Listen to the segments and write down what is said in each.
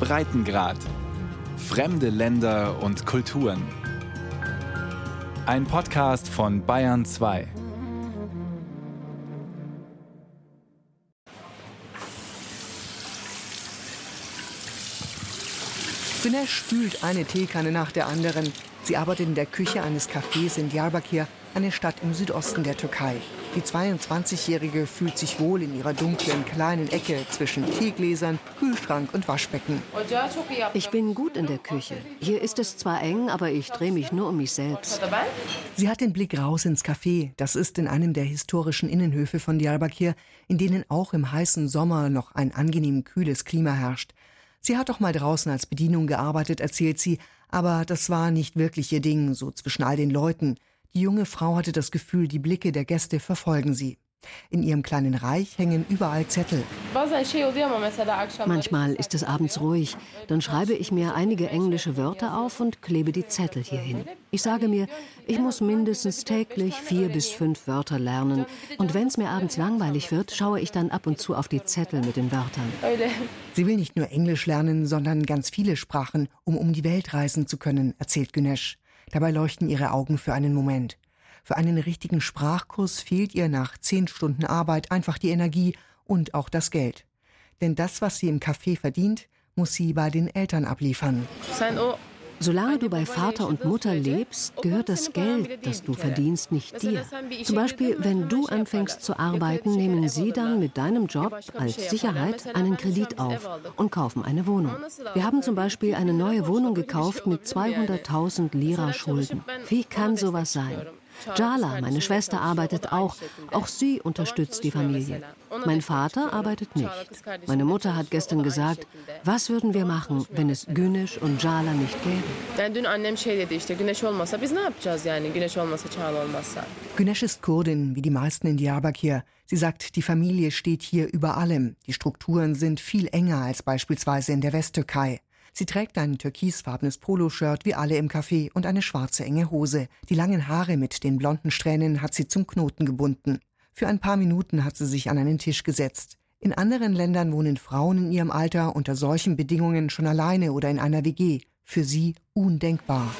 Breitengrad. Fremde Länder und Kulturen. Ein Podcast von Bayern 2. Güneş spült eine Teekanne nach der anderen. Sie arbeitet in der Küche eines Cafés in Diyarbakir, eine Stadt im Südosten der Türkei. Die 22-Jährige fühlt sich wohl in ihrer dunklen kleinen Ecke zwischen Teegläsern, Kühlschrank und Waschbecken. Ich bin gut in der Küche. Hier ist es zwar eng, aber ich drehe mich nur um mich selbst. Sie hat den Blick raus ins Café. Das ist in einem der historischen Innenhöfe von Diyarbakir, in denen auch im heißen Sommer noch ein angenehm kühles Klima herrscht. Sie hat doch mal draußen als Bedienung gearbeitet, erzählt sie, aber das war nicht wirklich ihr Ding, so zwischen all den Leuten. Die junge Frau hatte das Gefühl, die Blicke der Gäste verfolgen sie. In ihrem kleinen Reich hängen überall Zettel. Manchmal ist es abends ruhig. Dann schreibe ich mir einige englische Wörter auf und klebe die Zettel hierhin. Ich sage mir, ich muss mindestens täglich vier bis fünf Wörter lernen. Und wenn es mir abends langweilig wird, schaue ich dann ab und zu auf die Zettel mit den Wörtern. Sie will nicht nur Englisch lernen, sondern ganz viele Sprachen, um um die Welt reisen zu können, erzählt Güneş. Dabei leuchten ihre Augen für einen Moment. Für einen richtigen Sprachkurs fehlt ihr nach zehn Stunden Arbeit einfach die Energie und auch das Geld. Denn das, was sie im Café verdient, muss sie bei den Eltern abliefern. Solange du bei Vater und Mutter lebst, gehört das Geld, das du verdienst, nicht dir. Zum Beispiel, wenn du anfängst zu arbeiten, nehmen sie dann mit deinem Job als Sicherheit einen Kredit auf und kaufen eine Wohnung. Wir haben zum Beispiel eine neue Wohnung gekauft mit 200.000 Lira Schulden. Wie kann sowas sein? Jala, meine Schwester, arbeitet auch. Auch sie unterstützt die Familie. Mein Vater arbeitet nicht. Meine Mutter hat gestern gesagt, was würden wir machen, wenn es Güneş und Jala nicht gäbe? Güneş ist Kurdin, wie die meisten in Diyarbakir. Sie sagt, die Familie steht hier über allem. Die Strukturen sind viel enger als beispielsweise in der Westtürkei. Sie trägt ein türkisfarbenes Poloshirt wie alle im Café und eine schwarze enge Hose. Die langen Haare mit den blonden Strähnen hat sie zum Knoten gebunden. Für ein paar Minuten hat sie sich an einen Tisch gesetzt. In anderen Ländern wohnen Frauen in ihrem Alter unter solchen Bedingungen schon alleine oder in einer WG. Für sie undenkbar.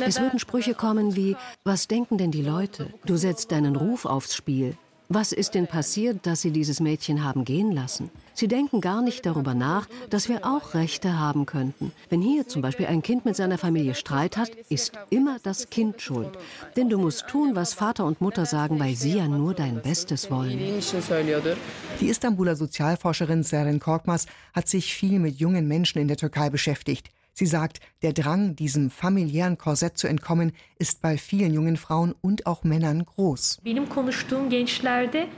Es würden Sprüche kommen wie, was denken denn die Leute? Du setzt deinen Ruf aufs Spiel. Was ist denn passiert, dass Sie dieses Mädchen haben gehen lassen? Sie denken gar nicht darüber nach, dass wir auch Rechte haben könnten. Wenn hier zum Beispiel ein Kind mit seiner Familie Streit hat, ist immer das Kind schuld. Denn du musst tun, was Vater und Mutter sagen, weil sie ja nur dein Bestes wollen. Die Istanbuler Sozialforscherin Seren Korkmaz hat sich viel mit jungen Menschen in der Türkei beschäftigt. Sie sagt, der Drang, diesem familiären Korsett zu entkommen, ist bei vielen jungen Frauen und auch Männern groß.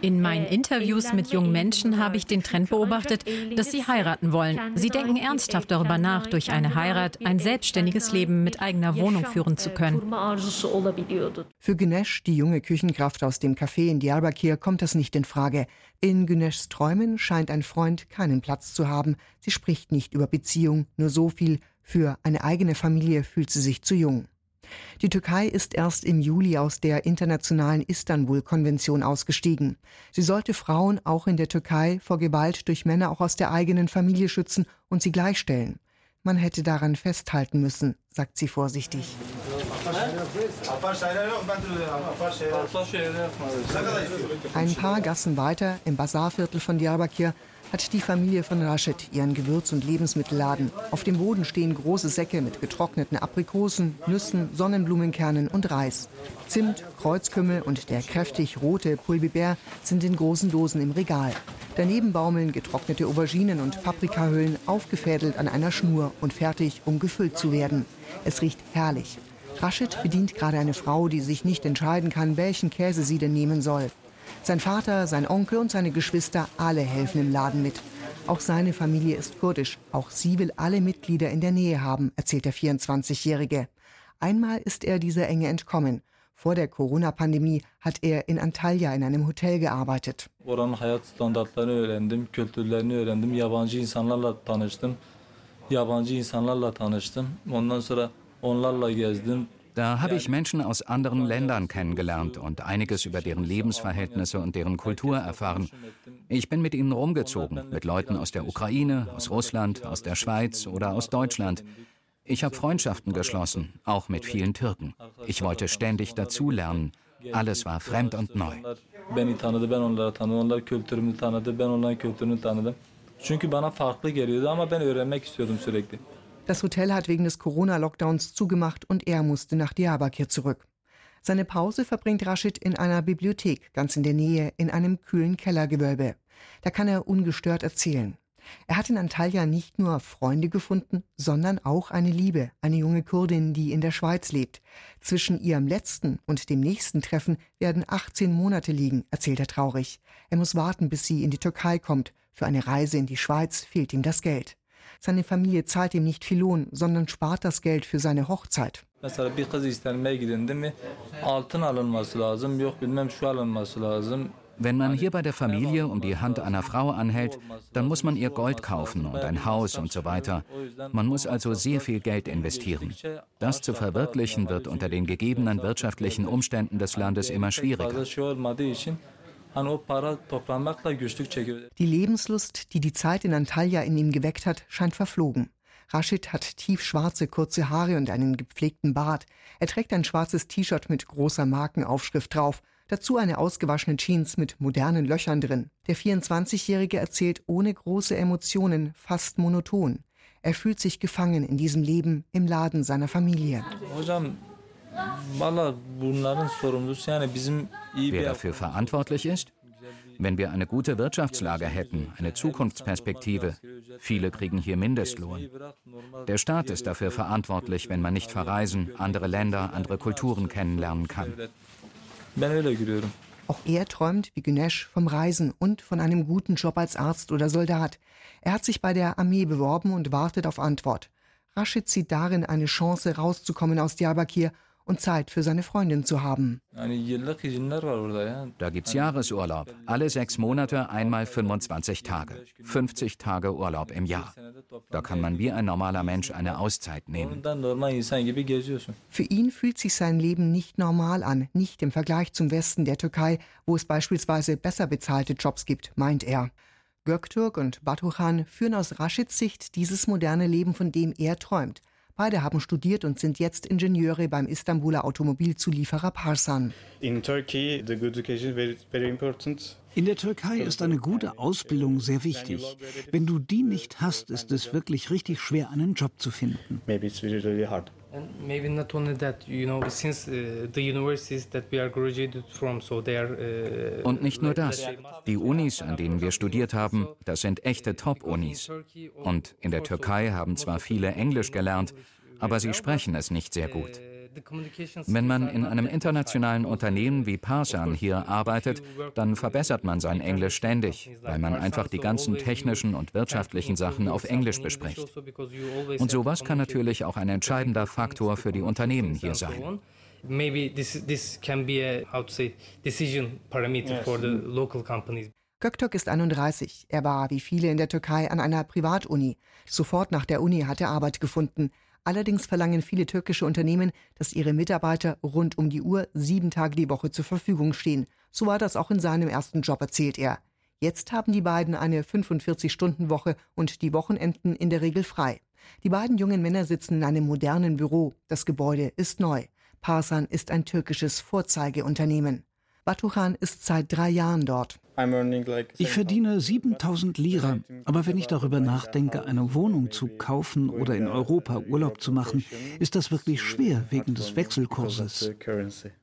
In meinen Interviews mit jungen Menschen habe ich den Trend beobachtet, dass sie heiraten wollen. Sie denken ernsthaft darüber nach, durch eine Heirat ein selbstständiges Leben mit eigener Wohnung führen zu können. Für Güneş, die junge Küchenkraft aus dem Café in Diyarbakir, kommt das nicht in Frage. In Güneşs Träumen scheint ein Freund keinen Platz zu haben. Sie spricht nicht über Beziehung, nur so viel, für eine eigene Familie fühlt sie sich zu jung. Die Türkei ist erst im Juli aus der internationalen Istanbul-Konvention ausgestiegen. Sie sollte Frauen auch in der Türkei vor Gewalt durch Männer auch aus der eigenen Familie schützen und sie gleichstellen. Man hätte daran festhalten müssen, sagt sie vorsichtig. Ein paar Gassen weiter im Bazarviertel von Diyarbakir hat die Familie von Rashid ihren Gewürz- und Lebensmittelladen. Auf dem Boden stehen große Säcke mit getrockneten Aprikosen, Nüssen, Sonnenblumenkernen und Reis. Zimt, Kreuzkümmel und der kräftig rote Pulbiber sind in großen Dosen im Regal. Daneben baumeln getrocknete Auberginen und Paprikahüllen aufgefädelt an einer Schnur und fertig, um gefüllt zu werden. Es riecht herrlich. Rashid bedient gerade eine Frau, die sich nicht entscheiden kann, welchen Käse sie denn nehmen soll. Sein Vater, sein Onkel und seine Geschwister, alle helfen im Laden mit. Auch seine Familie ist kurdisch. Auch sie will alle Mitglieder in der Nähe haben, erzählt der 24-Jährige. Einmal ist er dieser Enge entkommen. Vor der Corona-Pandemie hat er in Antalya in einem Hotel gearbeitet. Da habe ich Menschen aus anderen Ländern kennengelernt und einiges über deren Lebensverhältnisse und deren Kultur erfahren. Ich bin mit ihnen rumgezogen, mit Leuten aus der Ukraine, aus Russland, aus der Schweiz oder aus Deutschland. Ich habe Freundschaften geschlossen, auch mit vielen Türken. Ich wollte ständig dazulernen. Alles war fremd und neu. Das Hotel hat wegen des Corona-Lockdowns zugemacht und er musste nach Diyarbakir zurück. Seine Pause verbringt Rashid in einer Bibliothek ganz in der Nähe in einem kühlen Kellergewölbe. Da kann er ungestört erzählen. Er hat in Antalya nicht nur Freunde gefunden, sondern auch eine Liebe, eine junge Kurdin, die in der Schweiz lebt. Zwischen ihrem letzten und dem nächsten Treffen werden 18 Monate liegen, erzählt er traurig. Er muss warten, bis sie in die Türkei kommt. Für eine Reise in die Schweiz fehlt ihm das Geld. Seine Familie zahlt ihm nicht viel Lohn, sondern spart das Geld für seine Hochzeit. Mesela bir kız istenmeye gidildi mi altın alınması lazım, yok bilmem şu alınması lazım. Wenn man hier bei der Familie um die Hand einer Frau anhält, dann muss man ihr Gold kaufen und ein Haus und so weiter. Man muss also sehr viel Geld investieren. Das zu verwirklichen wird unter den gegebenen wirtschaftlichen Umständen des Landes immer schwieriger. Die Lebenslust, die die Zeit in Antalya in ihm geweckt hat, scheint verflogen. Rashid hat tiefschwarze kurze Haare und einen gepflegten Bart. Er trägt ein schwarzes T-Shirt mit großer Markenaufschrift drauf. Dazu eine ausgewaschene Jeans mit modernen Löchern drin. Der 24-Jährige erzählt ohne große Emotionen, fast monoton. Er fühlt sich gefangen in diesem Leben im Laden seiner Familie. Wer dafür verantwortlich ist? Wenn wir eine gute Wirtschaftslage hätten, eine Zukunftsperspektive, viele kriegen hier Mindestlohn. Der Staat ist dafür verantwortlich, wenn man nicht verreisen, andere Länder, andere Kulturen kennenlernen kann. Auch er träumt, wie Günesh, vom Reisen und von einem guten Job als Arzt oder Soldat. Er hat sich bei der Armee beworben und wartet auf Antwort. Rashid sieht darin eine Chance, rauszukommen aus Diyarbakir und Zeit für seine Freundin zu haben. Da gibt es Jahresurlaub. Alle sechs Monate einmal 25 Tage. 50 Tage Urlaub im Jahr. Da kann man wie ein normaler Mensch eine Auszeit nehmen. Für ihn fühlt sich sein Leben nicht normal an, nicht im Vergleich zum Westen der Türkei, wo es beispielsweise besser bezahlte Jobs gibt, meint er. Göktürk und Batuhan führen aus Rashids Sicht dieses moderne Leben, von dem er träumt. Beide haben studiert und sind jetzt Ingenieure beim Istanbuler Automobilzulieferer Parsan. In Turkey, the good education is very important. In der Türkei ist eine gute Ausbildung sehr wichtig. Wenn du die nicht hast, ist es wirklich richtig schwer, einen Job zu finden. Maybe it's really hard. And maybe not only that, you know, since uh, the universities that we are graduated from, so they are. Uh, Und nicht nur das. Die Unis, an denen wir studiert haben, das sind echte Top-Unis. Und in der Türkei haben zwar viele Englisch gelernt, aber sie sprechen es nicht sehr gut. Wenn man in einem internationalen Unternehmen wie Parsan hier arbeitet, dann verbessert man sein Englisch ständig, weil man einfach die ganzen technischen und wirtschaftlichen Sachen auf Englisch bespricht. Und sowas kann natürlich auch ein entscheidender Faktor für die Unternehmen hier sein. Maybe this, this can be a, how to say, decision parameter for the local companies. Göktok ist 31. Er war, wie viele in der Türkei, an einer Privatuni. Sofort nach der Uni hat er Arbeit gefunden. Allerdings verlangen viele türkische Unternehmen, dass ihre Mitarbeiter rund um die Uhr sieben Tage die Woche zur Verfügung stehen. So war das auch in seinem ersten Job, erzählt er. Jetzt haben die beiden eine 45-Stunden-Woche und die Wochenenden in der Regel frei. Die beiden jungen Männer sitzen in einem modernen Büro. Das Gebäude ist neu. Parsan ist ein türkisches Vorzeigeunternehmen. Batuhan ist seit drei Jahren dort. Ich verdiene 7000 Lira, aber wenn ich darüber nachdenke, eine Wohnung zu kaufen oder in Europa Urlaub zu machen, ist das wirklich schwer wegen des Wechselkurses.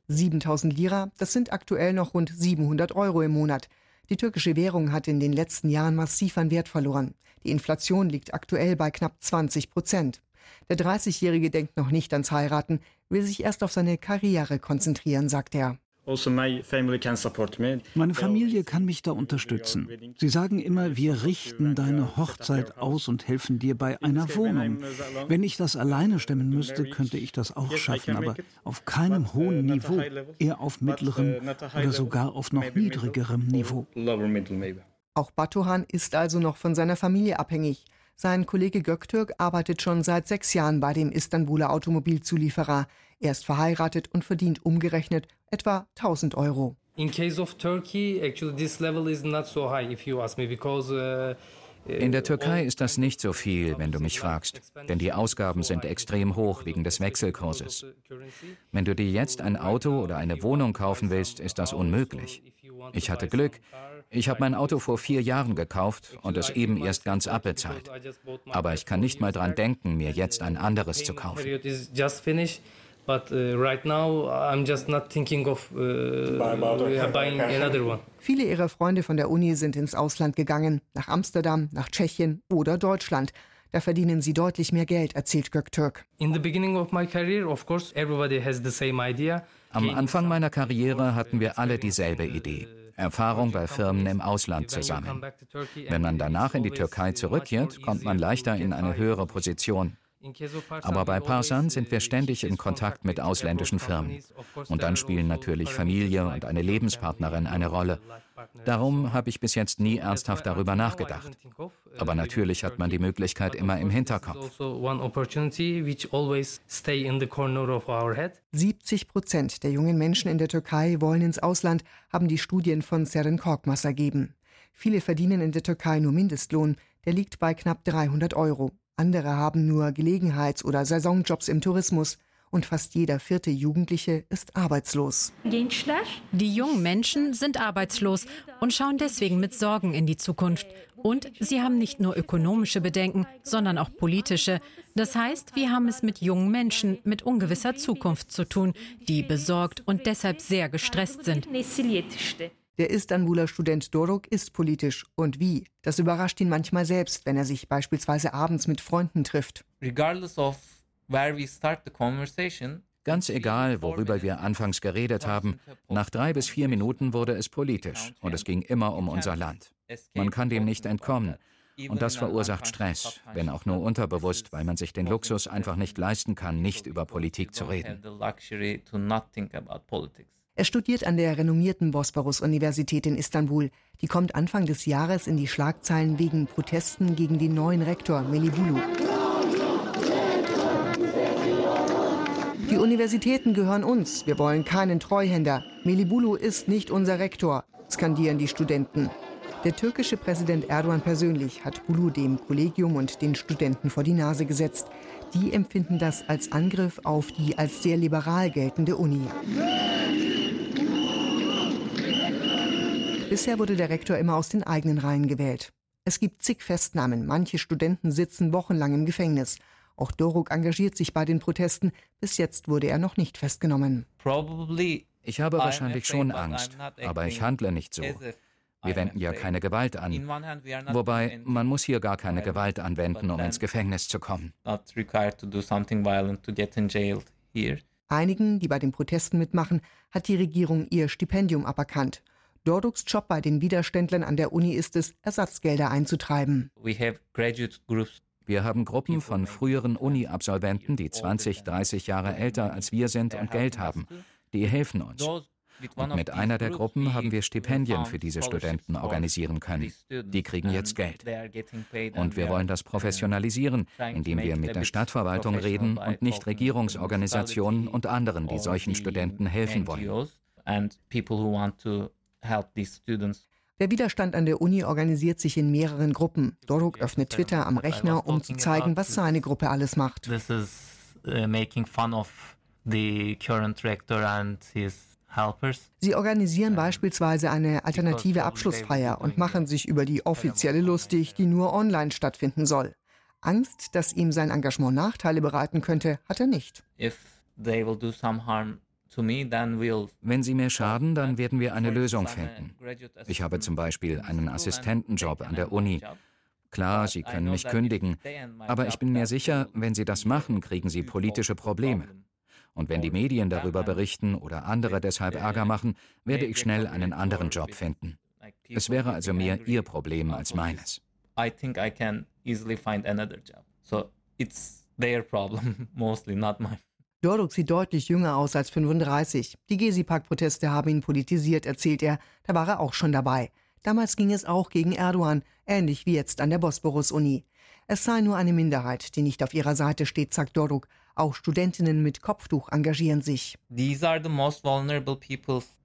7000 Lira, das sind aktuell noch rund 700 Euro im Monat. Die türkische Währung hat in den letzten Jahren massiv an Wert verloren. Die Inflation liegt aktuell bei knapp 20 Prozent. Der 30-Jährige denkt noch nicht ans Heiraten, will sich erst auf seine Karriere konzentrieren, sagt er. Also meine Familie kann mich da unterstützen. Sie sagen immer, wir richten deine Hochzeit aus und helfen dir bei einer Wohnung. Wenn ich das alleine stemmen müsste, könnte ich das auch schaffen, aber auf keinem uh, hohen Niveau, eher auf mittlerem uh, oder sogar auf noch niedrigerem Niveau. Auch Batuhan ist also noch von seiner Familie abhängig. Sein Kollege Göktürk arbeitet schon seit sechs Jahren bei dem Istanbuler Automobilzulieferer. Er ist verheiratet und verdient umgerechnet etwa 1000 Euro. In case of Turkey, actually this level is not so high, if you ask me, because uh, in der Türkei ist das nicht so viel, wenn du mich fragst, denn die Ausgaben sind extrem hoch wegen des Wechselkurses. Wenn du dir jetzt ein Auto oder eine Wohnung kaufen willst, ist das unmöglich. Ich hatte Glück. Ich habe mein Auto vor vier Jahren gekauft und es eben erst ganz abbezahlt. Aber ich kann nicht mal dran denken, mir jetzt ein anderes zu kaufen. But uh, right now I'm just not thinking of uh, buying another one. Viele ihrer Freunde von der Uni sind ins Ausland gegangen, nach Amsterdam, nach Tschechien oder Deutschland. Da verdienen sie deutlich mehr Geld, erzählt Göktürk. Am Anfang meiner Karriere hatten wir alle dieselbe Idee. Erfahrung bei Firmen im Ausland zu sammeln. Wenn man danach in die Türkei zurückkehrt, kommt man leichter in eine höhere Position. Aber bei Parsan sind wir ständig in Kontakt mit ausländischen Firmen. Und dann spielen natürlich Familie und eine Lebenspartnerin eine Rolle. Darum habe ich bis jetzt nie ernsthaft darüber nachgedacht. Aber natürlich hat man die Möglichkeit immer im Hinterkopf. 70 Prozent der jungen Menschen in der Türkei wollen ins Ausland, haben die Studien von Seren Korkmaz ergeben. Viele verdienen in der Türkei nur Mindestlohn, der liegt bei knapp 300 Euro. Andere haben nur Gelegenheits- oder Saisonjobs im Tourismus. Und fast jeder vierte Jugendliche ist arbeitslos. Die jungen Menschen sind arbeitslos und schauen deswegen mit Sorgen in die Zukunft. Und sie haben nicht nur ökonomische Bedenken, sondern auch politische. Das heißt, wir haben es mit jungen Menschen mit ungewisser Zukunft zu tun, die besorgt und deshalb sehr gestresst sind. Der Istanbuler Student Doruk ist politisch. Und wie? Das überrascht ihn manchmal selbst, wenn er sich beispielsweise abends mit Freunden trifft. Ganz egal, worüber wir anfangs geredet haben, nach drei bis vier Minuten wurde es politisch und es ging immer um unser Land. Man kann dem nicht entkommen. Und das verursacht Stress, wenn auch nur unterbewusst, weil man sich den Luxus einfach nicht leisten kann, nicht über Politik zu reden. Er studiert an der renommierten Bosporus-Universität in Istanbul. Die kommt Anfang des Jahres in die Schlagzeilen wegen Protesten gegen den neuen Rektor Melibulu. Die Universitäten gehören uns. Wir wollen keinen Treuhänder. Melibulu ist nicht unser Rektor, skandieren die Studenten. Der türkische Präsident Erdogan persönlich hat Bulu dem Kollegium und den Studenten vor die Nase gesetzt. Die empfinden das als Angriff auf die als sehr liberal geltende Uni. Bisher wurde der Rektor immer aus den eigenen Reihen gewählt. Es gibt zig Festnahmen, manche Studenten sitzen wochenlang im Gefängnis. Auch Doruk engagiert sich bei den Protesten. Bis jetzt wurde er noch nicht festgenommen. Ich habe wahrscheinlich schon Angst, aber ich handle nicht so. Wir wenden ja keine Gewalt an. Wobei, man muss hier gar keine Gewalt anwenden, um ins Gefängnis zu kommen. Einigen, die bei den Protesten mitmachen, hat die Regierung ihr Stipendium aberkannt. Dorduks Job bei den Widerständlern an der Uni ist es, Ersatzgelder einzutreiben. Wir haben Gruppen von früheren Uni-Absolventen, die 20, 30 Jahre älter als wir sind und Geld haben. Die helfen uns. Und mit einer der Gruppen haben wir Stipendien für diese Studenten organisieren können. Die kriegen jetzt Geld. Und wir wollen das professionalisieren, indem wir mit der Stadtverwaltung reden und nicht Regierungsorganisationen und anderen, die solchen Studenten helfen wollen. Der Widerstand an der Uni organisiert sich in mehreren Gruppen. Doruk öffnet Twitter am Rechner, um zu zeigen, was seine Gruppe alles macht. This is uh, making fun of the current rector and his Sie organisieren beispielsweise eine alternative Abschlussfeier und machen sich über die offizielle lustig, die nur online stattfinden soll. Angst, dass ihm sein Engagement Nachteile bereiten könnte, hat er nicht. If they will do some harm wenn Sie mir schaden, dann werden wir eine Lösung finden. Ich habe zum Beispiel einen Assistentenjob an der Uni. Klar, Sie können mich kündigen, aber ich bin mir sicher, wenn Sie das machen, kriegen Sie politische Probleme. Und wenn die Medien darüber berichten oder andere deshalb Ärger machen, werde ich schnell einen anderen Job finden. Es wäre also mehr Ihr Problem als meines. I think I can easily find another job. So it's their problem, mostly not mine. Doruk sieht deutlich jünger aus als 35. Die Gezi-Park-Proteste haben ihn politisiert, erzählt er. Da war er auch schon dabei. Damals ging es auch gegen Erdogan, ähnlich wie jetzt an der Bosporus-Uni. Es sei nur eine Minderheit, die nicht auf ihrer Seite steht, sagt Doruk. Auch Studentinnen mit Kopftuch engagieren sich.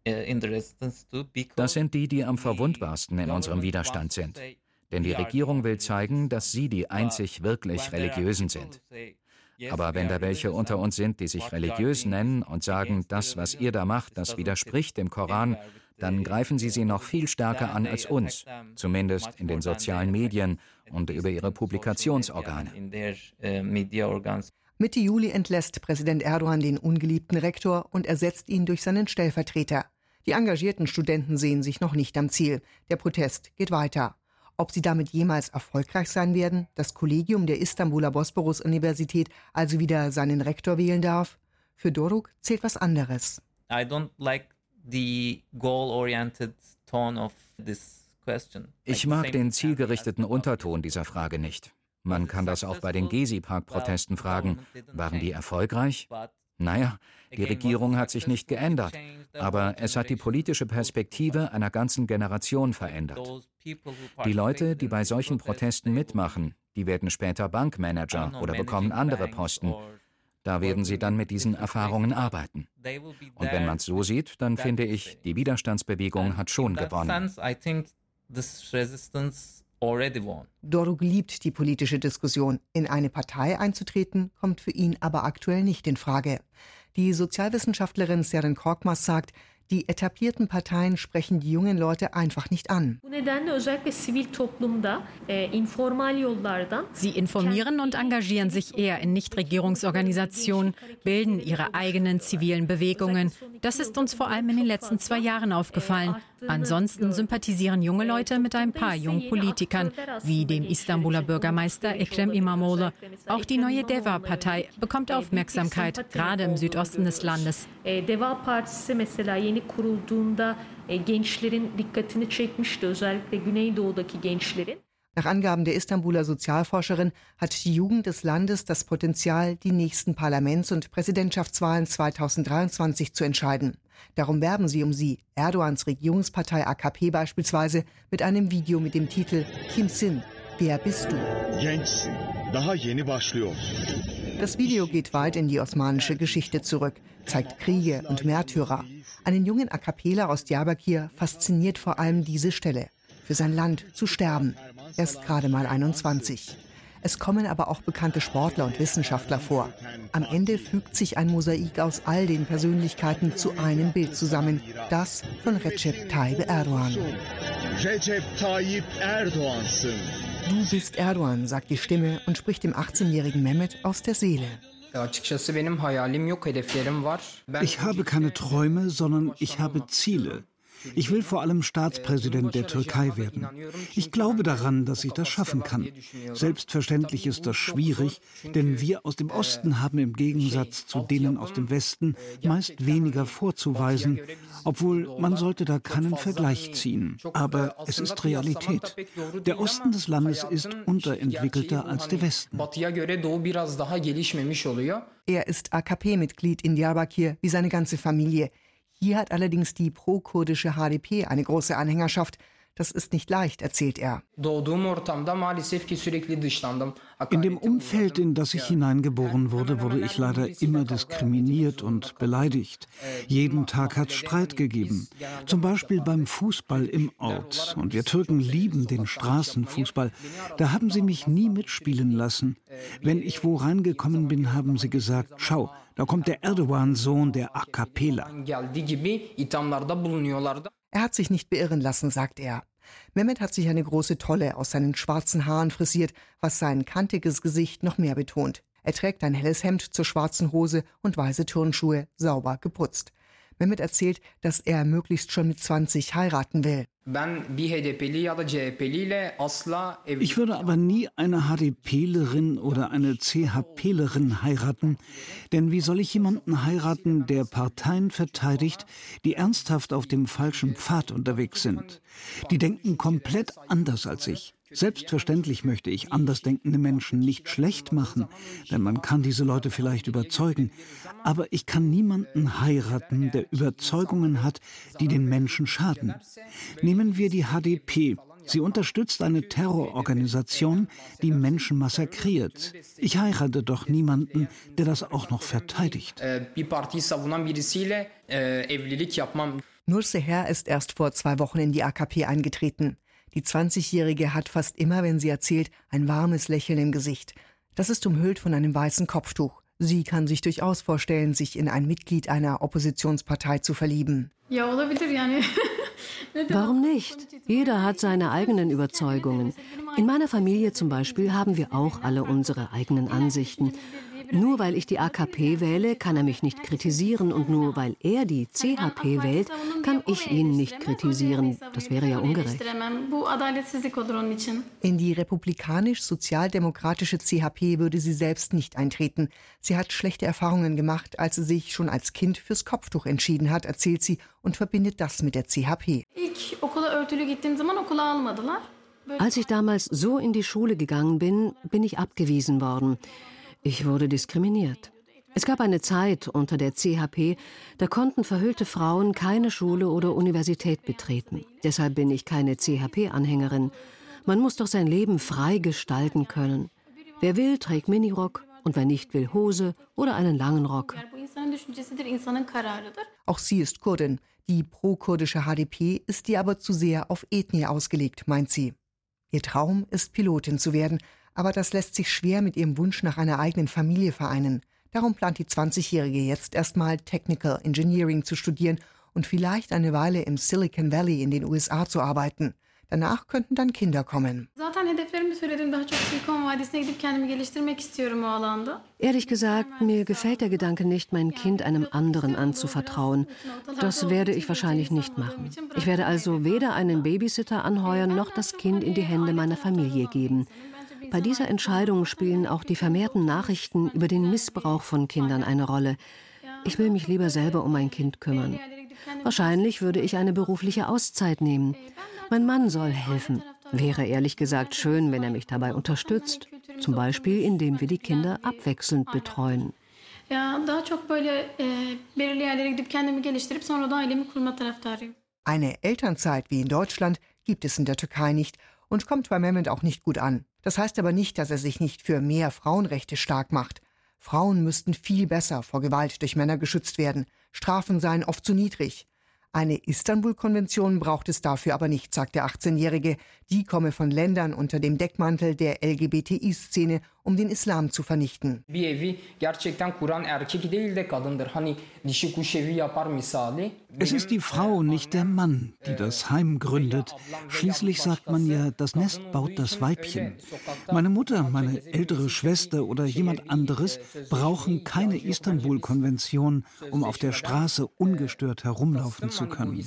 Uh, das sind die, die am verwundbarsten in unserem Widerstand sind. Denn die Regierung will zeigen, dass sie die einzig wirklich Religiösen sind. Aber wenn da welche unter uns sind, die sich religiös nennen und sagen, das, was ihr da macht, das widerspricht dem Koran, dann greifen sie sie noch viel stärker an als uns, zumindest in den sozialen Medien und über ihre Publikationsorgane. Mitte Juli entlässt Präsident Erdogan den ungeliebten Rektor und ersetzt ihn durch seinen Stellvertreter. Die engagierten Studenten sehen sich noch nicht am Ziel. Der Protest geht weiter. Ob sie damit jemals erfolgreich sein werden, das Kollegium der Istanbuler Bosporus-Universität also wieder seinen Rektor wählen darf? Für Doruk zählt was anderes. I don't like the goal-oriented tone of this question. Ich mag den zielgerichteten Unterton dieser Frage nicht. Man kann das auch bei den Gezi-Park-Protesten fragen. Waren die erfolgreich? Naja, die Regierung hat sich nicht geändert, aber es hat die politische Perspektive einer ganzen Generation verändert. Die Leute, die bei solchen Protesten mitmachen, die werden später Bankmanager oder bekommen andere Posten. Da werden sie dann mit diesen Erfahrungen arbeiten. Und wenn man es so sieht, dann finde ich, die Widerstandsbewegung hat schon gewonnen. Doruk liebt die politische Diskussion. In eine Partei einzutreten, kommt für ihn aber aktuell nicht in Frage. Die Sozialwissenschaftlerin Seren Korkmaz sagt, die etablierten Parteien sprechen die jungen Leute einfach nicht an. Sie informieren und engagieren sich eher in Nichtregierungsorganisationen, bilden ihre eigenen zivilen Bewegungen. Das ist uns vor allem in den letzten zwei Jahren aufgefallen. Ansonsten sympathisieren junge Leute mit ein paar jungen Politikern, wie dem Istanbuler Bürgermeister Ekrem İmamoğlu. Auch die neue Deva-Partei bekommt Aufmerksamkeit, gerade im Südosten des Landes. Deva Partisi mesela yeni kurulduğunda gençlerin dikkatini çekmişti, özellikle Güneydoğu'daki gençlerin. Nach Angaben der Istanbuler Sozialforscherin hat die Jugend des Landes das Potenzial, die nächsten Parlaments- und Präsidentschaftswahlen 2023 zu entscheiden. Darum werben sie um sie, Erdogans Regierungspartei AKP beispielsweise, mit einem Video mit dem Titel Kimsin, wer bist du? Das Video geht weit in die osmanische Geschichte zurück, zeigt Kriege und Märtyrer. Einen jungen AKPler aus Diyarbakir fasziniert vor allem diese Stelle. Für sein Land zu sterben. Er ist gerade mal 21. Es kommen aber auch bekannte Sportler und Wissenschaftler vor. Am Ende fügt sich ein Mosaik aus all den Persönlichkeiten zu einem Bild zusammen, das von Recep Tayyip Erdogan. Recep Tayyip Erdogan. Du bist Erdogan, sagt die Stimme und spricht dem 18-jährigen Mehmet aus der Seele. Ich habe keine Träume, sondern ich habe Ziele. Ich will vor allem Staatspräsident der Türkei werden. Ich glaube daran, dass ich das schaffen kann. Selbstverständlich ist das schwierig, denn wir aus dem Osten haben im Gegensatz zu denen aus dem Westen meist weniger vorzuweisen, obwohl man sollte da keinen Vergleich ziehen. Aber es ist Realität. Der Osten des Landes ist unterentwickelter als der Westen. Er ist AKP-Mitglied in Diyarbakir, wie seine ganze Familie. Hier hat allerdings die pro-kurdische HDP eine große Anhängerschaft. Das ist nicht leicht, erzählt er. In dem Umfeld, in das ich hineingeboren wurde, wurde ich leider immer diskriminiert und beleidigt. Jeden Tag hat es Streit gegeben. Zum Beispiel beim Fußball im Ort. Und wir Türken lieben den Straßenfußball. Da haben sie mich nie mitspielen lassen. Wenn ich wo reingekommen bin, haben sie gesagt, schau, da kommt der Erdogan-Sohn der AKPler. Er hat sich nicht beirren lassen, sagt er. Mehmet hat sich eine große Tolle aus seinen schwarzen Haaren frisiert, was sein kantiges Gesicht noch mehr betont. Er trägt ein helles Hemd zur schwarzen Hose und weiße Turnschuhe, sauber geputzt. Mehmet erzählt, dass er möglichst schon mit 20 heiraten will. Ich würde aber nie eine HDPlerin oder eine CHPlerin heiraten, denn wie soll ich jemanden heiraten, der Parteien verteidigt, die ernsthaft auf dem falschen Pfad unterwegs sind? Die denken komplett anders als ich. Selbstverständlich möchte ich andersdenkende Menschen nicht schlecht machen, denn man kann diese Leute vielleicht überzeugen. Aber ich kann niemanden heiraten, der Überzeugungen hat, die den Menschen schaden. Nehmen wir die HDP. Sie unterstützt eine Terrororganisation, die Menschen massakriert. Ich heirate doch niemanden, der das auch noch verteidigt. Nur Seher ist erst vor zwei Wochen in die AKP eingetreten. Die 20-Jährige hat fast immer, wenn sie erzählt, ein warmes Lächeln im Gesicht. Das ist umhüllt von einem weißen Kopftuch. Sie kann sich durchaus vorstellen, sich in ein Mitglied einer Oppositionspartei zu verlieben. Warum nicht? Jeder hat seine eigenen Überzeugungen. In meiner Familie zum Beispiel haben wir auch alle unsere eigenen Ansichten. Nur weil ich die AKP wähle, kann er mich nicht kritisieren und nur weil er die CHP wählt, kann ich ihn nicht kritisieren. Das wäre ja ungerecht. In die republikanisch-sozialdemokratische CHP würde sie selbst nicht eintreten. Sie hat schlechte Erfahrungen gemacht, als sie sich schon als Kind fürs Kopftuch entschieden hat, erzählt sie und verbindet das mit der CHP. Als ich damals so in die Schule gegangen bin, bin ich abgewiesen worden. Ich wurde diskriminiert. Es gab eine Zeit unter der CHP, da konnten verhüllte Frauen keine Schule oder Universität betreten. Deshalb bin ich keine CHP-Anhängerin. Man muss doch sein Leben frei gestalten können. Wer will, trägt Minirock und wer nicht will, Hose oder einen langen Rock. Auch sie ist Kurdin. Die pro-kurdische HDP ist ihr aber zu sehr auf Ethnie ausgelegt, meint sie. Ihr Traum ist Pilotin zu werden, aber das lässt sich schwer mit ihrem Wunsch nach einer eigenen Familie vereinen. Darum plant die 20-Jährige jetzt erstmal Technical Engineering zu studieren und vielleicht eine Weile im Silicon Valley in den USA zu arbeiten. Danach könnten dann Kinder kommen. Ehrlich gesagt, mir gefällt der Gedanke nicht, mein Kind einem anderen anzuvertrauen. Das werde ich wahrscheinlich nicht machen. Ich werde also weder einen Babysitter anheuern noch das Kind in die Hände meiner Familie geben. Bei dieser Entscheidung spielen auch die vermehrten Nachrichten über den Missbrauch von Kindern eine Rolle. Ich will mich lieber selber um mein Kind kümmern. Wahrscheinlich würde ich eine berufliche Auszeit nehmen. Mein Mann soll helfen. Wäre ehrlich gesagt schön, wenn er mich dabei unterstützt. Zum Beispiel, indem wir die Kinder abwechselnd betreuen. Eine Elternzeit wie in Deutschland gibt es in der Türkei nicht und kommt bei Mehmet auch nicht gut an. Das heißt aber nicht, dass er sich nicht für mehr Frauenrechte stark macht. Frauen müssten viel besser vor Gewalt durch Männer geschützt werden. Strafen seien oft zu niedrig. Eine Istanbul-Konvention braucht es dafür aber nicht, sagt der 18-Jährige. Die komme von Ländern unter dem Deckmantel der LGBTI-Szene, um den Islam zu vernichten. Es ist die Frau, nicht der Mann, die das Heim gründet. Schließlich sagt man ja, das Nest baut das Weibchen. Meine Mutter, meine ältere Schwester oder jemand anderes brauchen keine Istanbul-Konvention, um auf der Straße ungestört herumlaufen zu können.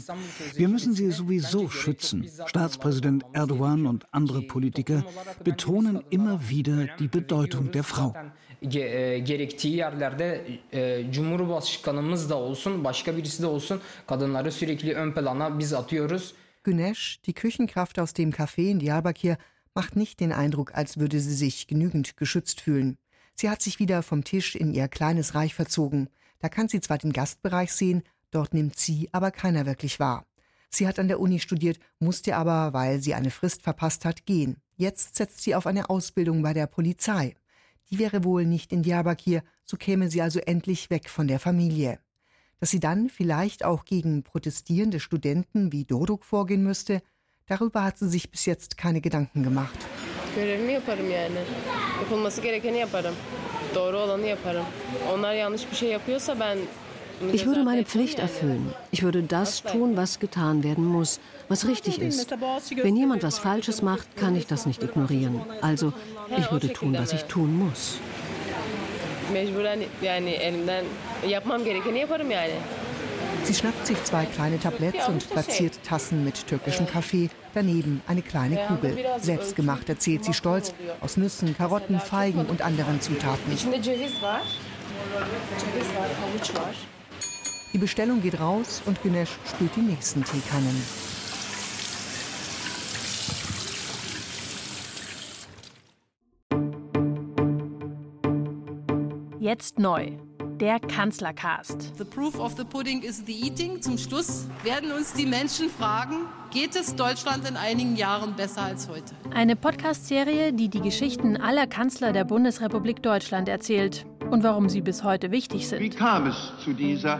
Wir müssen sie sowieso schützen. Staatspräsident Erdogan und andere Politiker betonen immer wieder die Bedeutung der Frau. gerektiği yerlerde e, Cumhurbaşkanımız da olsun, başka birisi de olsun kadınları sürekli ön plana biz atıyoruz. Güneş, die Küchenkraft aus dem Café in Diyarbakir, macht nicht den Eindruck, als würde sie sich genügend geschützt fühlen. Sie hat sich wieder vom Tisch in ihr kleines Reich verzogen. Da kann sie zwar den Gastbereich sehen, dort nimmt sie aber keiner wirklich wahr. Sie hat an der Uni studiert, musste aber, weil sie eine Frist verpasst hat, gehen. Jetzt setzt sie auf eine Ausbildung bei der Polizei. Die wäre wohl nicht in Diyarbakir, so käme sie also endlich weg von der Familie. Dass sie dann vielleicht auch gegen protestierende Studenten wie Doruk vorgehen müsste, darüber hat sie sich bis jetzt keine Gedanken gemacht. Görevimi yaparım yani. Yapılması gerekeni yaparım. Doğru olanı yaparım. Onlar yanlış bir şey yapıyorsa ben ich würde meine Pflicht erfüllen. Ich würde das tun, was getan werden muss, was richtig ist. Wenn jemand was Falsches macht, kann ich das nicht ignorieren. Also, ich würde tun, was ich tun muss. Sie schnappt sich zwei kleine Tabletts und platziert Tassen mit türkischem Kaffee, daneben eine kleine Kugel. Selbstgemacht, erzählt sie stolz, aus Nüssen, Karotten, Feigen und anderen Zutaten. Die Bestellung geht raus und Günesh spült die nächsten Teekannen. Jetzt neu. der Kanzlercast. The proof of the pudding is the eating. Zum Schluss werden uns die Menschen fragen, geht es Deutschland in einigen Jahren besser als heute? Eine Podcast-Serie, die die Geschichten aller Kanzler der Bundesrepublik Deutschland erzählt und warum sie bis heute wichtig sind. Wie kam es zu dieser